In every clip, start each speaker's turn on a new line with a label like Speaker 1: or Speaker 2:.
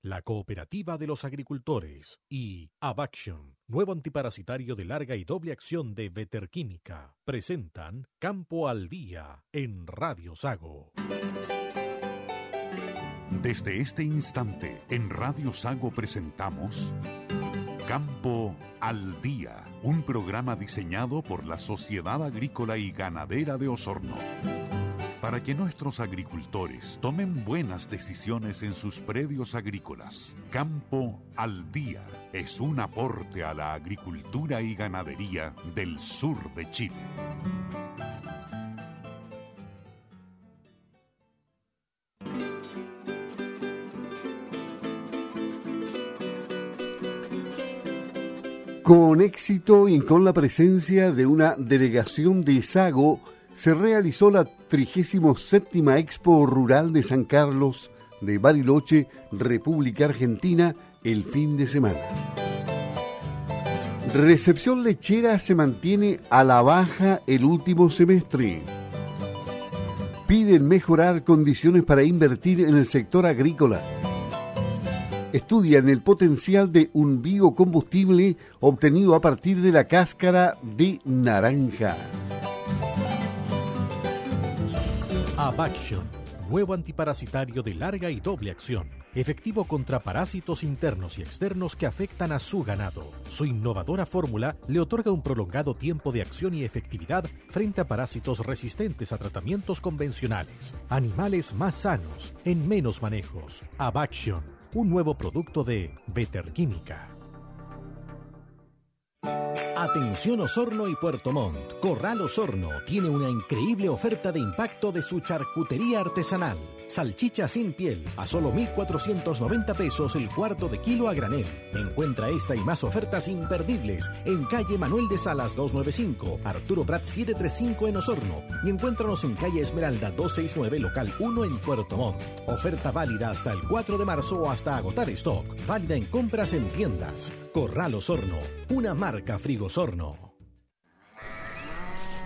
Speaker 1: La cooperativa de los agricultores, y Abaction, nuevo antiparasitario de larga y doble acción de Veterquímica, presentan Campo al Día en Radio Sago.
Speaker 2: Desde este instante, en Radio Sago presentamos Campo al Día, un programa diseñado por la Sociedad Agrícola y Ganadera de Osorno para que nuestros agricultores tomen buenas decisiones en sus predios agrícolas. Campo al Día es un aporte a la agricultura y ganadería del sur de Chile.
Speaker 3: Con éxito y con la presencia de una delegación de Sago, se realizó la 37 Expo Rural de San Carlos de Bariloche, República Argentina, el fin de semana. Recepción lechera se mantiene a la baja el último semestre. Piden mejorar condiciones para invertir en el sector agrícola. Estudian el potencial de un biocombustible obtenido a partir de la cáscara de naranja.
Speaker 1: Abaction, nuevo antiparasitario de larga y doble acción, efectivo contra parásitos internos y externos que afectan a su ganado. Su innovadora fórmula le otorga un prolongado tiempo de acción y efectividad frente a parásitos resistentes a tratamientos convencionales, animales más sanos, en menos manejos. Abaction, un nuevo producto de Better Química.
Speaker 4: Atención Osorno y Puerto Montt. Corral Osorno tiene una increíble oferta de impacto de su charcutería artesanal. Salchicha sin piel a solo 1.490 pesos el cuarto de kilo a granel. Encuentra esta y más ofertas imperdibles en calle Manuel de Salas 295, Arturo Prat 735 en Osorno y encuéntranos en calle Esmeralda 269 local 1 en Puerto Montt. Oferta válida hasta el 4 de marzo o hasta agotar stock. Válida en compras en tiendas. Corral Osorno, una marca Frigosorno.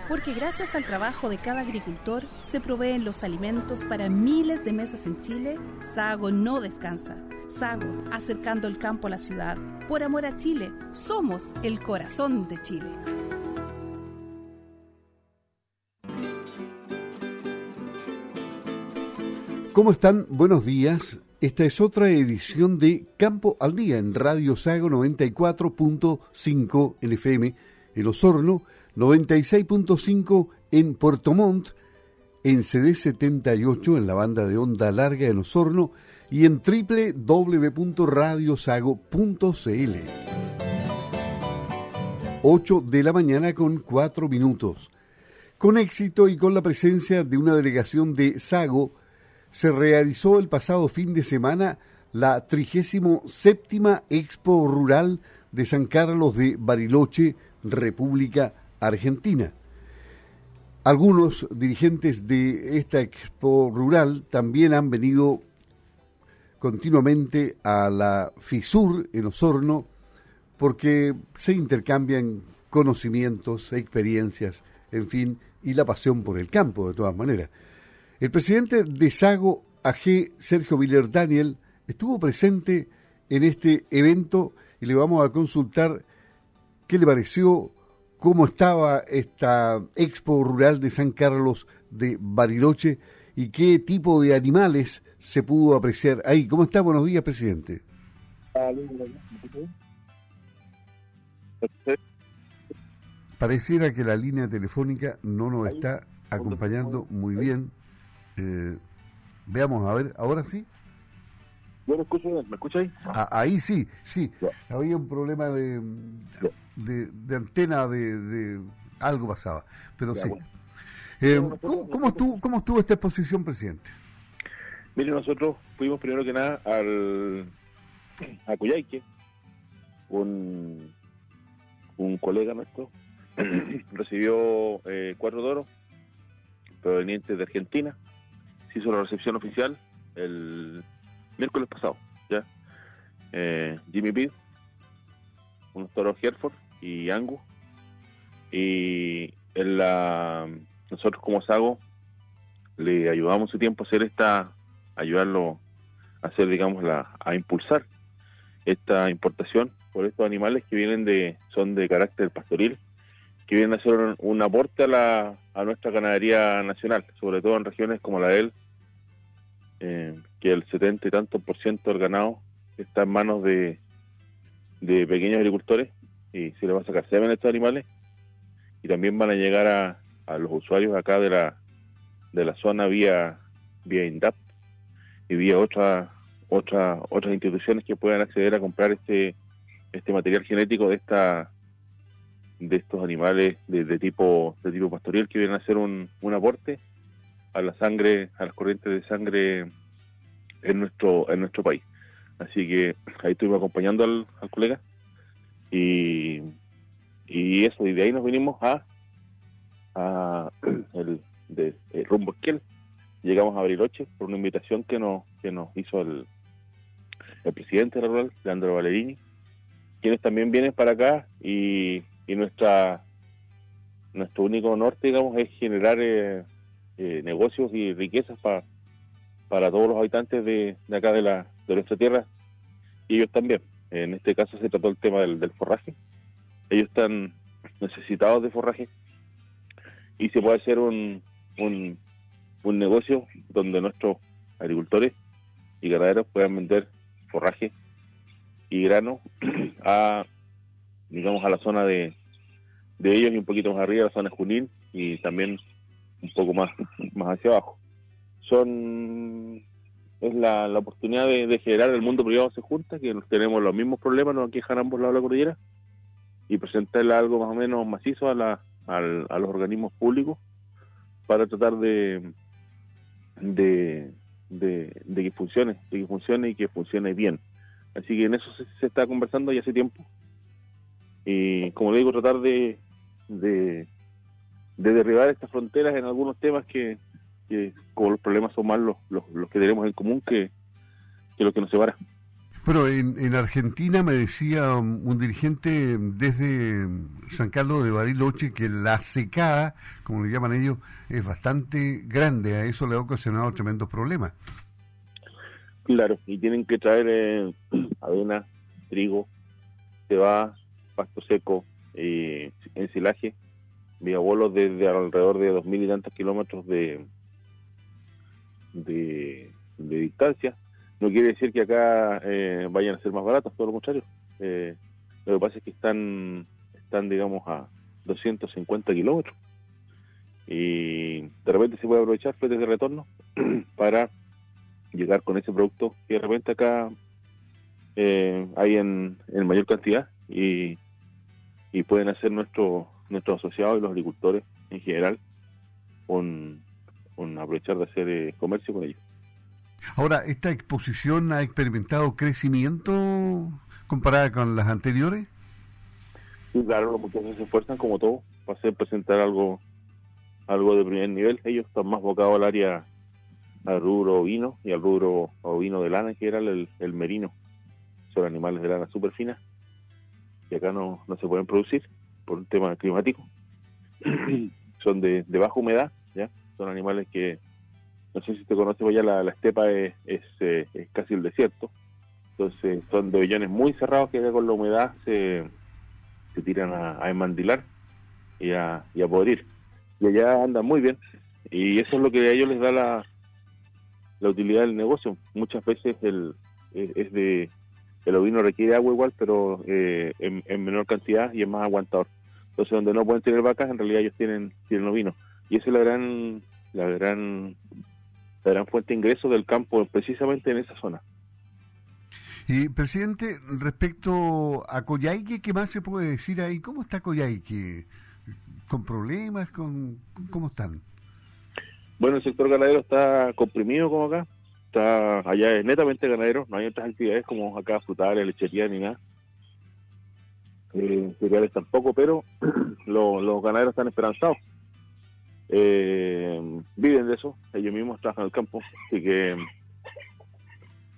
Speaker 5: Porque gracias al trabajo de cada agricultor se proveen los alimentos para miles de mesas en Chile, Sago no descansa. Sago, acercando el campo a la ciudad. Por amor a Chile, somos el corazón de Chile.
Speaker 3: ¿Cómo están? Buenos días. Esta es otra edición de Campo al Día en Radio Sago 94.5 en FM, en Osorno, 96.5 en Puerto Montt, en CD78 en la banda de onda larga en Osorno y en www.radiosago.cl. 8 de la mañana con 4 minutos. Con éxito y con la presencia de una delegación de Sago, se realizó el pasado fin de semana la 37 Expo Rural de San Carlos de Bariloche, República Argentina. Algunos dirigentes de esta Expo Rural también han venido continuamente a la FISUR en Osorno porque se intercambian conocimientos, experiencias, en fin, y la pasión por el campo de todas maneras. El presidente de Sago AG, Sergio Viller Daniel, estuvo presente en este evento y le vamos a consultar qué le pareció, cómo estaba esta Expo Rural de San Carlos de Bariloche y qué tipo de animales se pudo apreciar ahí. ¿Cómo está? Buenos días, presidente. Pareciera que la línea telefónica no nos está acompañando muy bien. Eh, veamos, a ver, ¿ahora sí?
Speaker 6: Yo lo escucho bien, ¿me escucha ahí?
Speaker 3: Ah, ahí sí, sí. Había un problema de, de, antena, de, algo pasaba, pero sí. Eh, ¿cómo, estuvo, ¿Cómo estuvo esta exposición, presidente?
Speaker 6: Mire, nosotros fuimos primero que nada al, a Cuyayque, un, un colega nuestro recibió eh, cuatro toros provenientes de Argentina, se hizo la recepción oficial el miércoles pasado, ¿ya? Eh, Jimmy Pitt, unos toros Hereford y Angus, y en la, nosotros como Sago le ayudamos su tiempo a hacer esta, ayudarlo hacer, digamos, la, a impulsar esta importación por estos animales que vienen de, son de carácter pastoril, que vienen a hacer un, aporte a, la, a nuestra ganadería nacional, sobre todo en regiones como la de él, eh, que el 70 y tanto por ciento del ganado está en manos de, de pequeños agricultores y se les va a sacar semen a estos animales y también van a llegar a, a los usuarios acá de la de la zona vía vía INDAP y vía otra, otra, otras instituciones que puedan acceder a comprar este este material genético de esta de estos animales de, tipo de tipo pastoril que vienen a hacer un, un aporte a la sangre a las corrientes de sangre en nuestro en nuestro país. Así que ahí estuve acompañando al, colega y y eso y de ahí nos vinimos a a el de, eh, rumbo Esquel llegamos a Bariloche por una invitación que nos que nos hizo el, el presidente de la rural Leandro Valerini quienes también vienen para acá y, nuestra nuestro único norte, digamos, es generar eh, eh, negocios y riquezas para para todos los habitantes de, acá de, la, de nuestra tierra y ellos también. En este caso se trató el tema del, del forraje. Ellos están necesitados de forraje y se puede hacer un, un, un negocio donde nuestros agricultores y ganaderos puedan vender forraje y grano a, digamos, a la zona de, de ellos y un poquito más arriba, la zona Junín y también un poco más, más hacia abajo. Son es la, la oportunidad de, generar el mundo privado se junta, que tenemos los mismos problemas, nos quejan ambos lados de la cordillera, y presentarle algo más o menos macizo a, la, a los organismos públicos para tratar de, de, de, de que funcione, de que funcione y que funcione bien. Así que en eso se, está conversando ya hace tiempo. Y como le digo, tratar de, de, derribar estas fronteras en algunos temas que, como los problemas son más los, los, que tenemos en común que, que lo que nos separa.
Speaker 3: Bueno, en, en, Argentina me decía un, dirigente desde San Carlos de Bariloche que la secada, como le llaman ellos, es bastante grande. A eso le ha ocasionado tremendos problemas.
Speaker 6: Claro, y tienen que traer eh, avena, trigo, cebada, pasto seco, eh, ensilaje, bolos desde alrededor de dos mil y tantos kilómetros de, de, distancia. No quiere decir que acá eh, vayan a ser más baratos, todo lo contrario. Eh, lo que pasa es que están, están digamos, a 250 kilómetros. Y de repente se puede aprovechar fletes de retorno para llegar con ese producto que de repente acá eh, hay en, mayor cantidad y, y pueden hacer nuestro, nuestros asociados y los agricultores en general un, aprovechar de hacer eh, comercio con ellos.
Speaker 3: Ahora, ¿esta exposición ha experimentado crecimiento comparada con las anteriores?
Speaker 6: Sí, claro, los muchachos se esfuerzan como todo para hacer presentar algo algo de primer nivel. Ellos están más bocados al área al rubro ovino y al rubro ovino de lana, que era el, el merino. Son animales de lana súper finas y acá no, no se pueden producir por un tema climático. son de, de, baja humedad, ya son animales que, no sé si te conoces, pues ya la, la estepa es, es, eh, es, casi el desierto. Entonces son de vellones muy cerrados que con la humedad se, se tiran a, a y a, y a podrir. Y allá andan muy bien. Y eso es lo que a ellos les da la, la utilidad del negocio. Muchas veces el es de el ovino requiere agua igual, pero eh, en, menor cantidad y es más aguantador. Entonces, donde no pueden tener vacas, en realidad ellos tienen tienen ovino. Y esa es la gran la gran la gran fuente de ingreso del campo, precisamente en esa zona.
Speaker 3: Y, presidente, respecto a Coyhaique, ¿qué más se puede decir ahí? ¿Cómo está Coyhaique? ¿Con problemas? ¿Con, ¿Cómo están?
Speaker 6: Bueno, el sector ganadero está comprimido como acá, está allá es netamente ganadero, no hay otras actividades como acá frutales, lechería ni nada. Eh, cereales tampoco, pero los, ganaderos están esperanzados. Eh, viven de eso, ellos mismos trabajan el campo, así que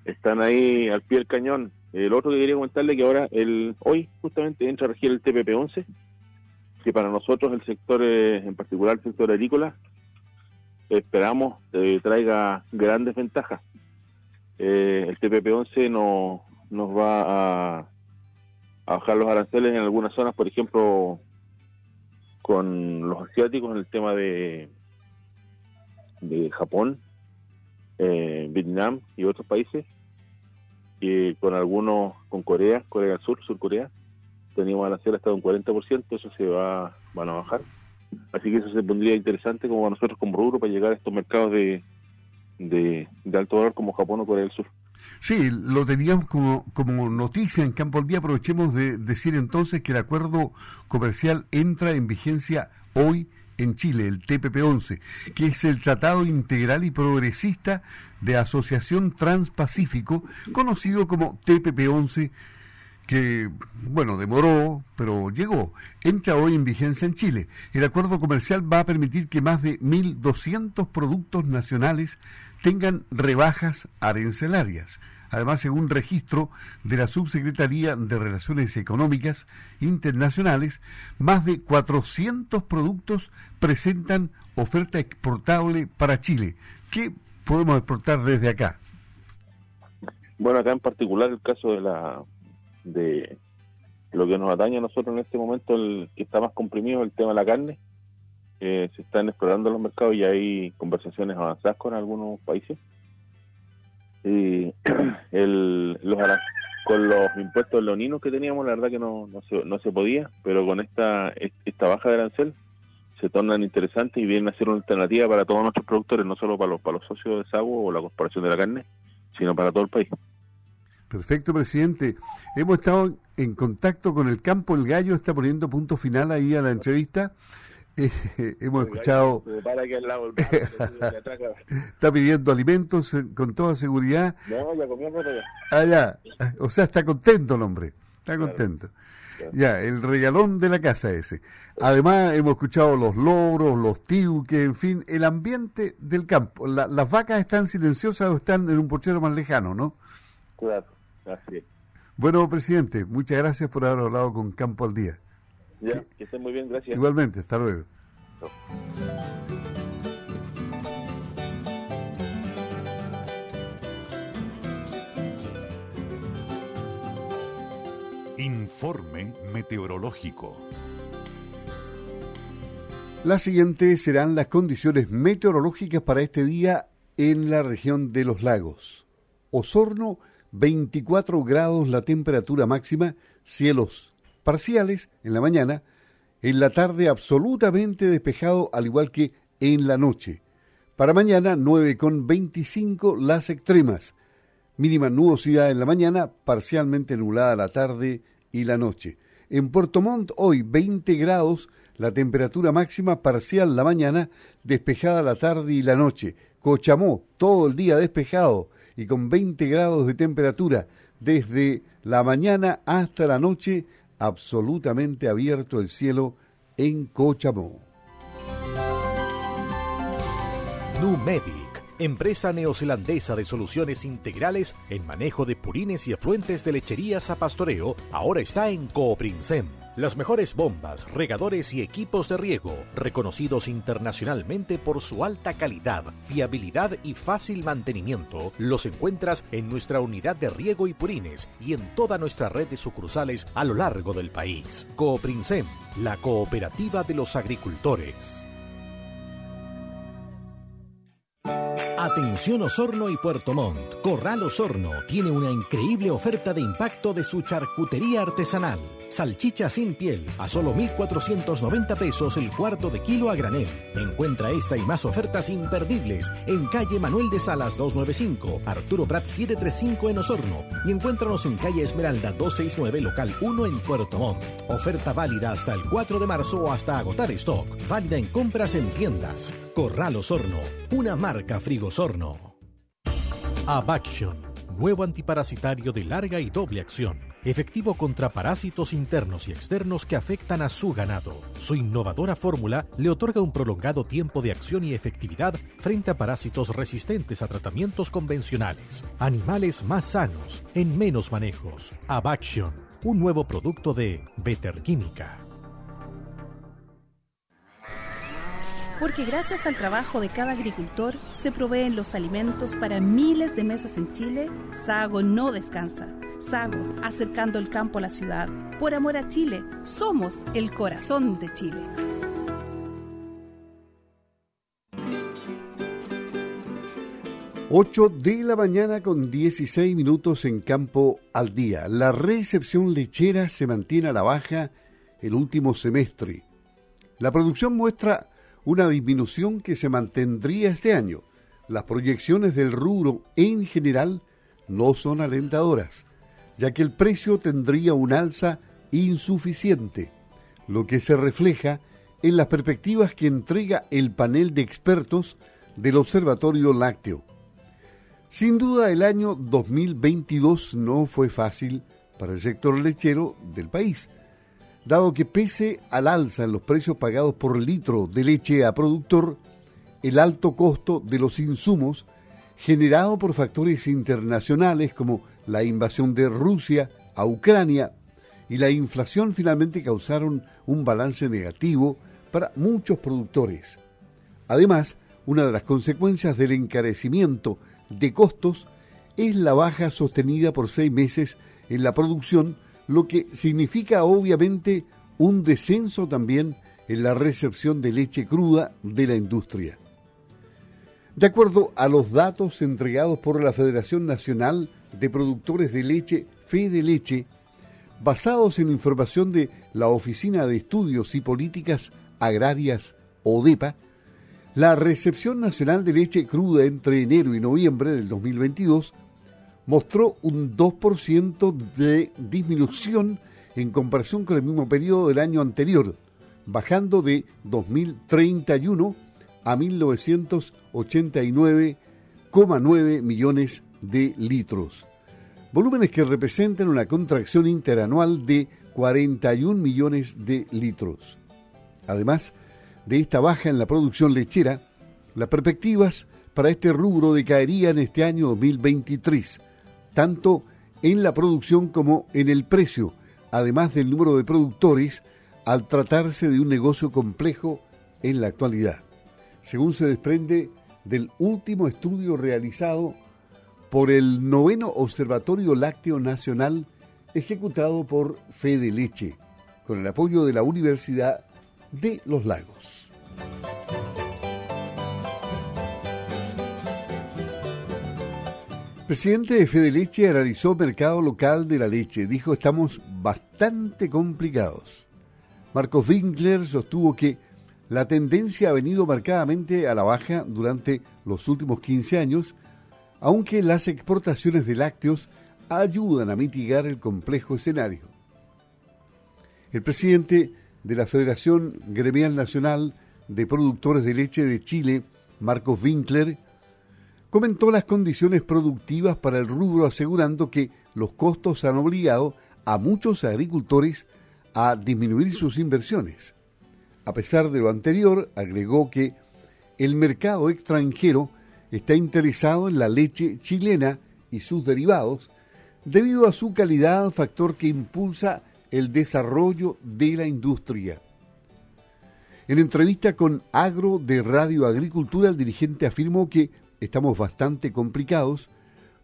Speaker 6: están ahí al pie del cañón. El otro que quería comentarle que ahora, el hoy justamente entra a regir el TPP-11, que para nosotros el sector, eh, en particular el sector agrícola, esperamos eh, traiga grandes ventajas. eh, el TPP-11 no, nos va a, a bajar los aranceles en algunas zonas, por ejemplo, con los asiáticos en el tema de, de Japón, eh, Vietnam y otros países, y con algunos, con Corea, Corea del Sur, Sur Corea, teníamos arancel hasta un 40%, eso se va van a bajar. Así que eso se pondría interesante como a nosotros como rubro para llegar a estos mercados de, de, alto valor como Japón o Corea del Sur.
Speaker 3: Sí, lo teníamos como, como noticia en Campo al Día. Aprovechemos de decir entonces que el acuerdo comercial entra en vigencia hoy en Chile, el TPP-11, que es el Tratado Integral y Progresista de Asociación Transpacífico, conocido como TPP-11 que, bueno, demoró, pero llegó. Entra hoy en vigencia en Chile. El acuerdo comercial va a permitir que más de 1.200 productos nacionales tengan rebajas arancelarias. Además, según registro de la Subsecretaría de Relaciones Económicas Internacionales, más de 400 productos presentan oferta exportable para Chile. ¿Qué podemos exportar desde acá?
Speaker 6: Bueno, acá en particular el caso de la de lo que nos atañe a nosotros en este momento, el que está más comprimido, el tema de la carne. Eh, se están explorando los mercados y hay conversaciones avanzadas con algunos países. Y el, los, con los impuestos leoninos que teníamos, la verdad que no, no, se, no se podía, pero con esta, esta baja de arancel se tornan interesantes y vienen a ser una alternativa para todos nuestros productores, no solo para los, para los socios de Sago o la Corporación de la Carne, sino para todo el país.
Speaker 3: Perfecto, presidente. Hemos estado en contacto con el campo El Gallo, está poniendo punto final ahí a la entrevista. Hemos escuchado... está pidiendo alimentos eh, con toda seguridad.
Speaker 6: No, ya comió
Speaker 3: Ah, ya. O sea, está contento el hombre. Está contento. Ya, el regalón de la casa ese. Además, hemos escuchado los logros, los tiuques, en fin, el ambiente del campo. las vacas están silenciosas o están en un pochero más lejano, ¿no?
Speaker 6: Claro.
Speaker 3: Bueno, presidente, muchas gracias por haber hablado con Campo al Día.
Speaker 6: Ya, que, estén muy bien, gracias.
Speaker 3: Igualmente, hasta luego.
Speaker 2: Informe meteorológico.
Speaker 3: La siguiente serán las condiciones meteorológicas para este día en la región de los lagos. Osorno 24 grados la temperatura máxima, cielos parciales en la mañana, en la tarde absolutamente despejado al igual que en la noche. Para mañana 9 con 25 las extremas, mínima nubosidad en la mañana, parcialmente nublada la tarde y la noche. En Puerto Montt hoy 20 grados, la temperatura máxima parcial la mañana, despejada la tarde y la noche. Cochamó todo el día despejado, y con 20 grados de temperatura desde la mañana hasta la noche, absolutamente abierto el cielo en Cochamó.
Speaker 1: Numedic, empresa neozelandesa de soluciones integrales en manejo de purines y afluentes de lecherías a pastoreo, ahora está en Cooprinsem las mejores bombas, regadores y equipos de riego, reconocidos internacionalmente por su alta calidad, fiabilidad y fácil mantenimiento, los encuentras en nuestra unidad de riego y purines y en toda nuestra red de sucursales a lo largo del país. Cooprinsem, la cooperativa de los agricultores.
Speaker 4: Atención Osorno y Puerto Montt. Corral Osorno tiene una increíble oferta de impacto de su charcutería artesanal. Salchicha sin piel a solo 1.490 pesos el cuarto de kilo a granel. Encuentra esta y más ofertas imperdibles en calle Manuel de Salas 295, Arturo Prat 735 en Osorno y encuéntranos en calle Esmeralda 269 local 1 en Puerto Montt. Oferta válida hasta el 4 de marzo o hasta agotar stock. Válida en compras en tiendas. Corral Osorno, una marca Frigosorno.
Speaker 1: Abaction, nuevo antiparasitario de larga y doble acción efectivo contra parásitos internos y externos que afectan a su ganado. Su innovadora fórmula le otorga un prolongado tiempo de acción y efectividad frente a parásitos resistentes a tratamientos convencionales. Animales más sanos, en menos manejos. Abaction, un nuevo producto de Better
Speaker 5: Porque gracias al trabajo de cada agricultor se proveen los alimentos para miles de mesas en Chile, Sago no descansa. Sago, acercando el campo a la ciudad. Por amor a Chile, somos el corazón de Chile.
Speaker 3: 8 de la mañana con 16 minutos en campo al día. La recepción lechera se mantiene a la baja el último semestre. La producción muestra una disminución que se mantendría este año. Las proyecciones del rubro en general no son alentadoras, ya que el precio tendría un alza insuficiente, lo que se refleja en las perspectivas que entrega el panel de expertos del Observatorio Lácteo. Sin duda el año 2022 no fue fácil para el sector lechero del país, dado que pese al alza en los precios pagados por litro de leche a productor, el alto costo de los insumos generado por factores internacionales como la invasión de Rusia a Ucrania y la inflación finalmente causaron un balance negativo para muchos productores. Además, una de las consecuencias del encarecimiento de costos es la baja sostenida por seis meses en la producción, lo que significa obviamente un descenso también en la recepción de leche cruda de la industria. De acuerdo a los datos entregados por la Federación Nacional de Productores de Leche, Fede Leche, basados en información de la Oficina de Estudios y Políticas Agrarias, ODEPA, la recepción nacional de leche cruda entre enero y noviembre del 2022 mostró un 2% de disminución en comparación con el mismo periodo del año anterior, bajando de 2031 a 1989,9 millones de litros. Volúmenes que representan una contracción interanual de 41 millones de litros. Además, de esta baja en la producción lechera, las perspectivas para este rubro decaerían este año 2023, tanto en la producción como en el precio, además del número de productores, al tratarse de un negocio complejo en la actualidad, según se desprende del último estudio realizado por el noveno Observatorio Lácteo Nacional ejecutado por Fede Leche, con el apoyo de la Universidad de Los Lagos. Presidente de Fede Leche analizó mercado local de la leche. Dijo, estamos bastante complicados. Marcos Winkler sostuvo que la tendencia ha venido marcadamente a la baja durante los últimos 15 años, aunque las exportaciones de lácteos ayudan a mitigar el complejo escenario. El presidente de la Federación Gremial Nacional de Productores de Leche de Chile, Marcos Winkler, comentó las condiciones productivas para el rubro asegurando que los costos han obligado a muchos agricultores a disminuir sus inversiones. A pesar de lo anterior, agregó que el mercado extranjero está interesado en la leche chilena y sus derivados debido a su calidad, factor que impulsa el desarrollo de la industria. En entrevista con Agro de Radio Agricultura, el dirigente afirmó que estamos bastante complicados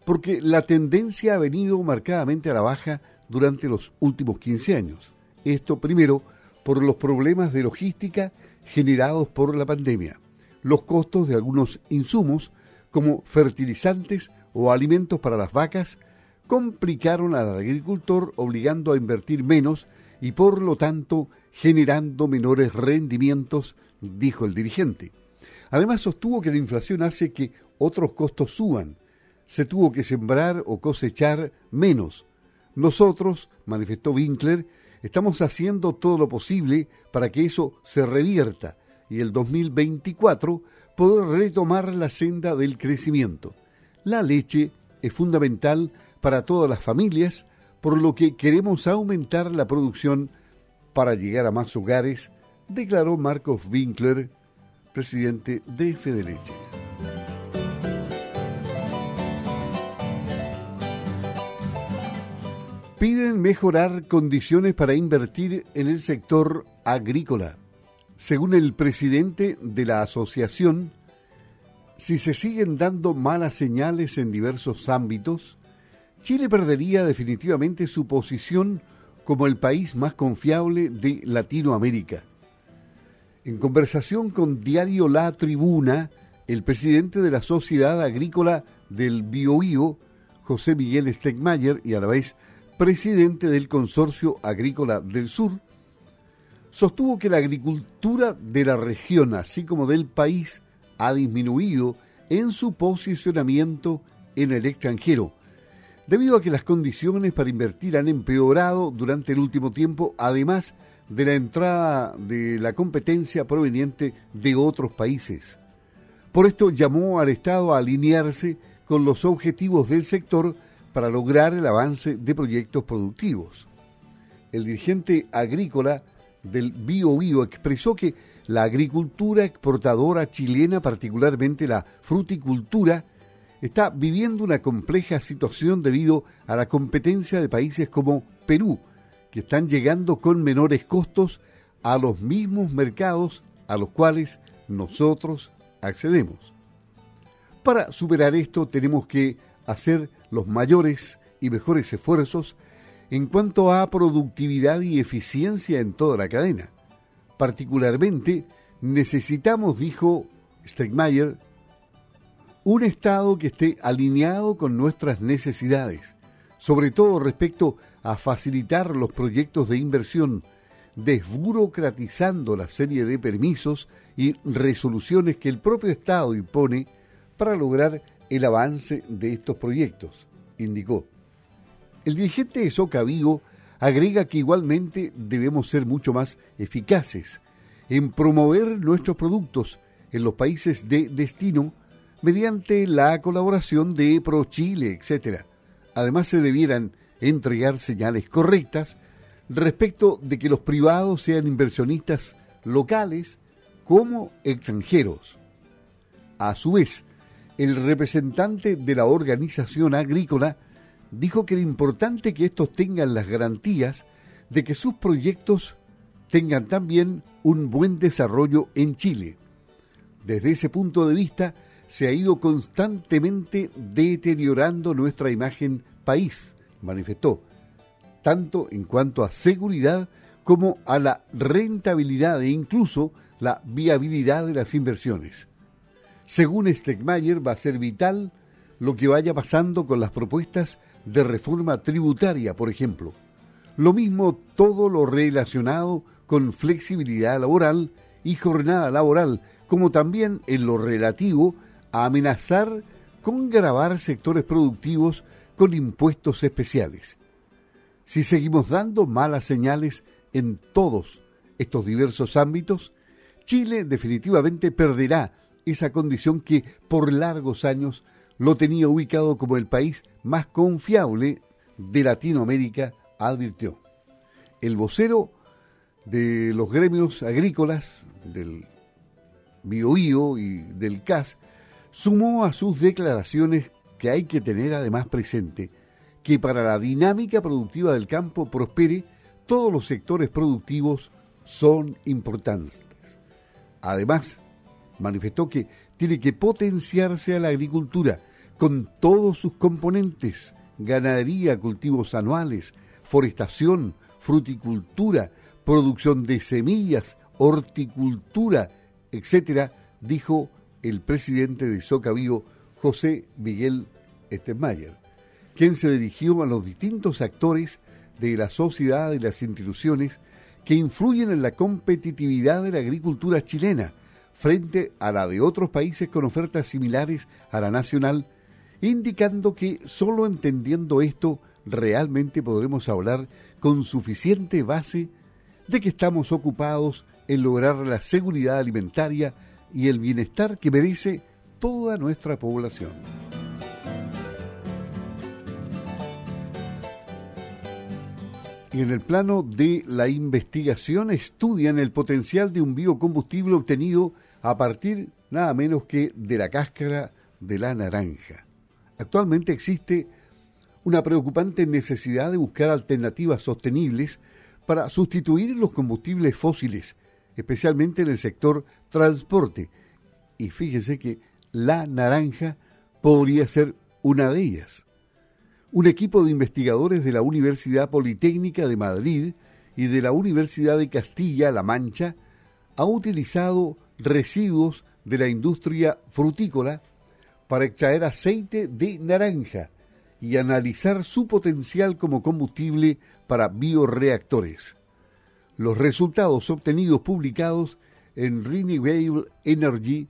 Speaker 3: porque la tendencia ha venido marcadamente a la baja durante los últimos 15 años. Esto primero por los problemas de logística generados por la pandemia, los costos de algunos insumos como fertilizantes o alimentos para las vacas complicaron al agricultor obligando a invertir menos y por lo tanto generando menores rendimientos, dijo el dirigente. Además sostuvo que la inflación hace que otros costos suban. Se tuvo que sembrar o cosechar menos. Nosotros, manifestó Winkler, estamos haciendo todo lo posible para que eso se revierta y el 2024 poder retomar la senda del crecimiento. La leche es fundamental para todas las familias, por lo que queremos aumentar la producción para llegar a más hogares, declaró Marcos Winkler, presidente de Fedeleche. Piden mejorar condiciones para invertir en el sector agrícola. Según el presidente de la asociación, si se siguen dando malas señales en diversos ámbitos, Chile perdería definitivamente su posición como el país más confiable de Latinoamérica. En conversación con Diario La Tribuna, el presidente de la Sociedad Agrícola del Bioío, José Miguel Stegmayer, y a la vez presidente del Consorcio Agrícola del Sur, sostuvo que la agricultura de la región, así como del país, ha disminuido en su posicionamiento en el extranjero, debido a que las condiciones para invertir han empeorado durante el último tiempo, además de la entrada de la competencia proveniente de otros países. Por esto llamó al Estado a alinearse con los objetivos del sector para lograr el avance de proyectos productivos. El dirigente agrícola del Bio Bio expresó que la agricultura exportadora chilena, particularmente la fruticultura, está viviendo una compleja situación debido a la competencia de países como Perú, que están llegando con menores costos a los mismos mercados a los cuales nosotros accedemos. Para superar esto tenemos que hacer los mayores y mejores esfuerzos en cuanto a productividad y eficiencia en toda la cadena. Particularmente, necesitamos, dijo Stegmayer, un Estado que esté alineado con nuestras necesidades, sobre todo respecto a facilitar los proyectos de inversión, desburocratizando la serie de permisos y resoluciones que el propio Estado impone para lograr el avance de estos proyectos, indicó. El dirigente de Soca Vigo agrega que igualmente debemos ser mucho más eficaces en promover nuestros productos en los países de destino mediante la colaboración de ProChile, etc. Además se debieran entregar señales correctas respecto de que los privados sean inversionistas locales como extranjeros. A su vez, el representante de la organización agrícola dijo que era importante que estos tengan las garantías de que sus proyectos tengan también un buen desarrollo en Chile. Desde ese punto de vista, se ha ido constantemente deteriorando nuestra imagen país, manifestó, tanto en cuanto a seguridad como a la rentabilidad e incluso la viabilidad de las inversiones. Según Stegmayer, va a ser vital lo que vaya pasando con las propuestas de reforma tributaria, por ejemplo. Lo mismo todo lo relacionado con flexibilidad laboral y jornada laboral, como también en lo relativo a amenazar con grabar sectores productivos con impuestos especiales. Si seguimos dando malas señales en todos estos diversos ámbitos, Chile definitivamente perderá esa condición que por largos años lo tenía ubicado como el país más confiable de Latinoamérica, advirtió. El vocero de los gremios agrícolas del BioIO y del CAS sumó a sus declaraciones que hay que tener además presente que para la dinámica productiva del campo prospere, todos los sectores productivos son importantes. Además, manifestó que tiene que potenciarse a la agricultura con todos sus componentes, ganadería, cultivos anuales, forestación, fruticultura, producción de semillas, horticultura, etcétera, dijo el presidente de Socavío, José Miguel Estemeyer, quien se dirigió a los distintos actores de la sociedad y las instituciones que influyen en la competitividad de la agricultura chilena frente a la de otros países con ofertas similares a la nacional, indicando que solo entendiendo esto realmente podremos hablar con suficiente base de que estamos ocupados en lograr la seguridad alimentaria y el bienestar que merece toda nuestra población. Y en el plano de la investigación estudian el potencial de un biocombustible obtenido a partir nada menos que de la cáscara de la naranja. Actualmente existe una preocupante necesidad de buscar alternativas sostenibles para sustituir los combustibles fósiles especialmente en el sector transporte. Y fíjese que la naranja podría ser una de ellas. Un equipo de investigadores de la Universidad Politécnica de Madrid y de la Universidad de Castilla-La Mancha ha utilizado residuos de la industria frutícola para extraer aceite de naranja y analizar su potencial como combustible para bioreactores. Los resultados obtenidos publicados en Renewable Energy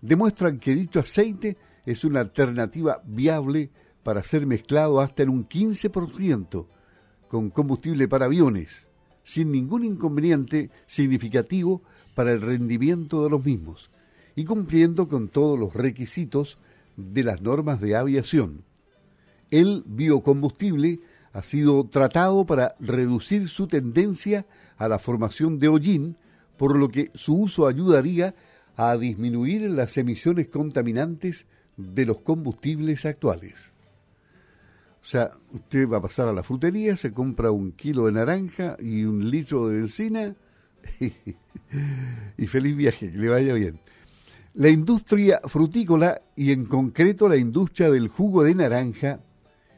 Speaker 3: demuestran que dicho aceite es una alternativa viable para ser mezclado hasta en un 15% con combustible para aviones, sin ningún inconveniente significativo para el rendimiento de los mismos y cumpliendo con todos los requisitos de las normas de aviación. El biocombustible ha sido tratado para reducir su tendencia a la formación de hollín, por lo que su uso ayudaría a disminuir las emisiones contaminantes de los combustibles actuales. O sea, usted va a pasar a la frutería, se compra un kilo de naranja y un litro de benzina y, feliz viaje, que le vaya bien. La industria frutícola y en concreto la industria del jugo de naranja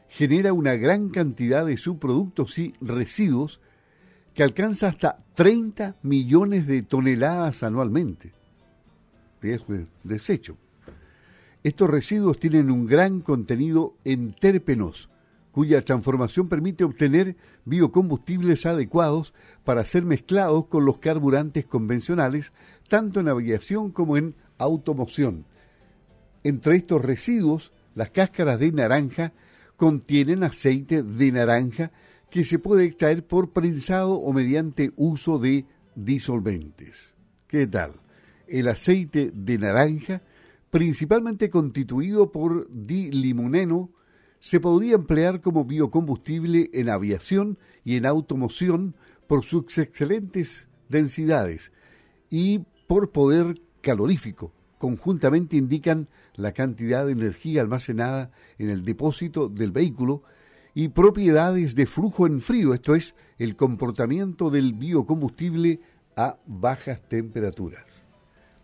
Speaker 3: genera una gran cantidad de subproductos y residuos que alcanza hasta 30 millones de toneladas anualmente de desecho. Estos residuos tienen un gran contenido en terpenos, cuya transformación permite obtener biocombustibles adecuados para ser mezclados con los carburantes convencionales, tanto en aviación como en automoción. Entre estos residuos, las cáscaras de naranja contienen aceite de naranja que se puede extraer por prensado o mediante uso de disolventes. ¿Qué tal? El aceite de naranja principalmente constituido por dilimoneno, se podría emplear como biocombustible en aviación y en automoción por sus excelentes densidades y por poder calorífico. Conjuntamente indican la cantidad de energía almacenada en el depósito del vehículo y propiedades de flujo en frío, esto es, el comportamiento del biocombustible a bajas temperaturas.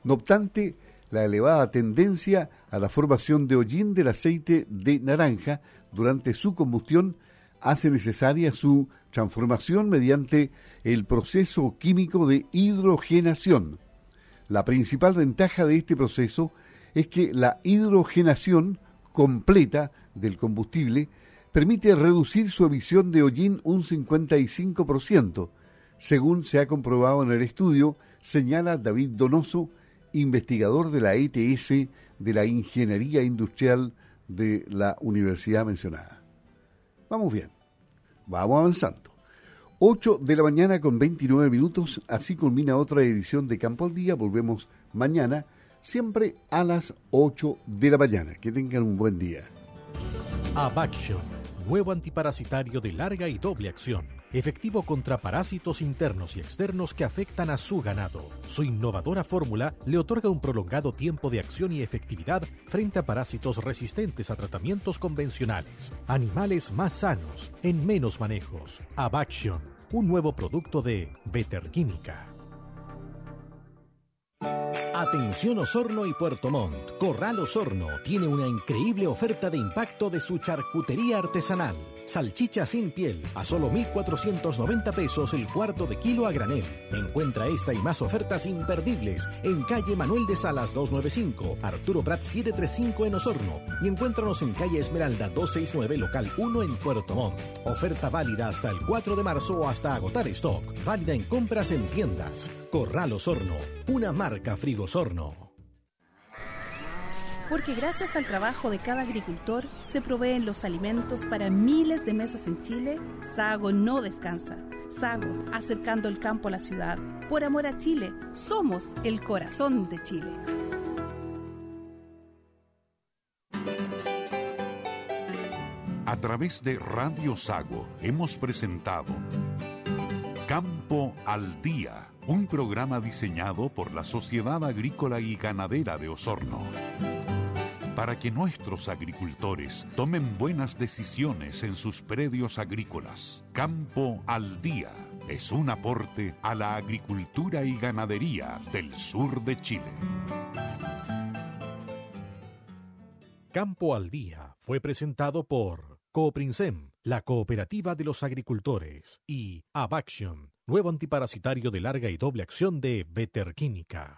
Speaker 3: No obstante, la elevada tendencia a la formación de hollín del aceite de naranja durante su combustión hace necesaria su transformación mediante el proceso químico de hidrogenación. La principal ventaja de este proceso es que la hidrogenación completa del combustible permite reducir su emisión de hollín un 55%, según se ha comprobado en el estudio, señala David Donoso, investigador de la ETS de la Ingeniería Industrial de la universidad mencionada. Vamos bien, vamos avanzando. 8 de la mañana con 29 minutos, así culmina otra edición de Campo al Día. Volvemos mañana, siempre a las 8 de la mañana. Que tengan un buen día.
Speaker 1: Abaction, nuevo antiparasitario de larga y doble acción efectivo contra parásitos internos y externos que afectan a su ganado. Su innovadora fórmula le otorga un prolongado tiempo de acción y efectividad frente a parásitos resistentes a tratamientos convencionales. Animales más sanos, en menos manejos. Abaction, un nuevo producto de Better Química.
Speaker 4: Atención Osorno y Puerto Montt. Corral Osorno tiene una increíble oferta de impacto de su charcutería artesanal. Salchicha sin piel a solo 1.490 pesos el cuarto de kilo a granel. Encuentra esta y más ofertas imperdibles en calle Manuel de Salas 295, Arturo Prat 735 en Osorno y encuéntranos en calle Esmeralda 269 local 1 en Puerto Montt. Oferta válida hasta el 4 de marzo o hasta agotar stock. Válida en compras en tiendas. Corral Osorno, una marca Frigosorno.
Speaker 5: Porque gracias al trabajo de cada agricultor se proveen los alimentos para miles de mesas en Chile, Sago no descansa. Sago, acercando el campo a la ciudad. Por amor a Chile, somos el corazón de Chile.
Speaker 2: A través de Radio Sago hemos presentado Campo al Día, un programa diseñado por la Sociedad Agrícola y Ganadera de Osorno para que nuestros agricultores tomen buenas decisiones en sus predios agrícolas. Campo al Día es un aporte a la agricultura y ganadería del sur de Chile.
Speaker 1: Campo al Día fue presentado por Cooprinsem, la cooperativa de los agricultores, y Abaction, nuevo antiparasitario de larga y doble acción de Veterquímica.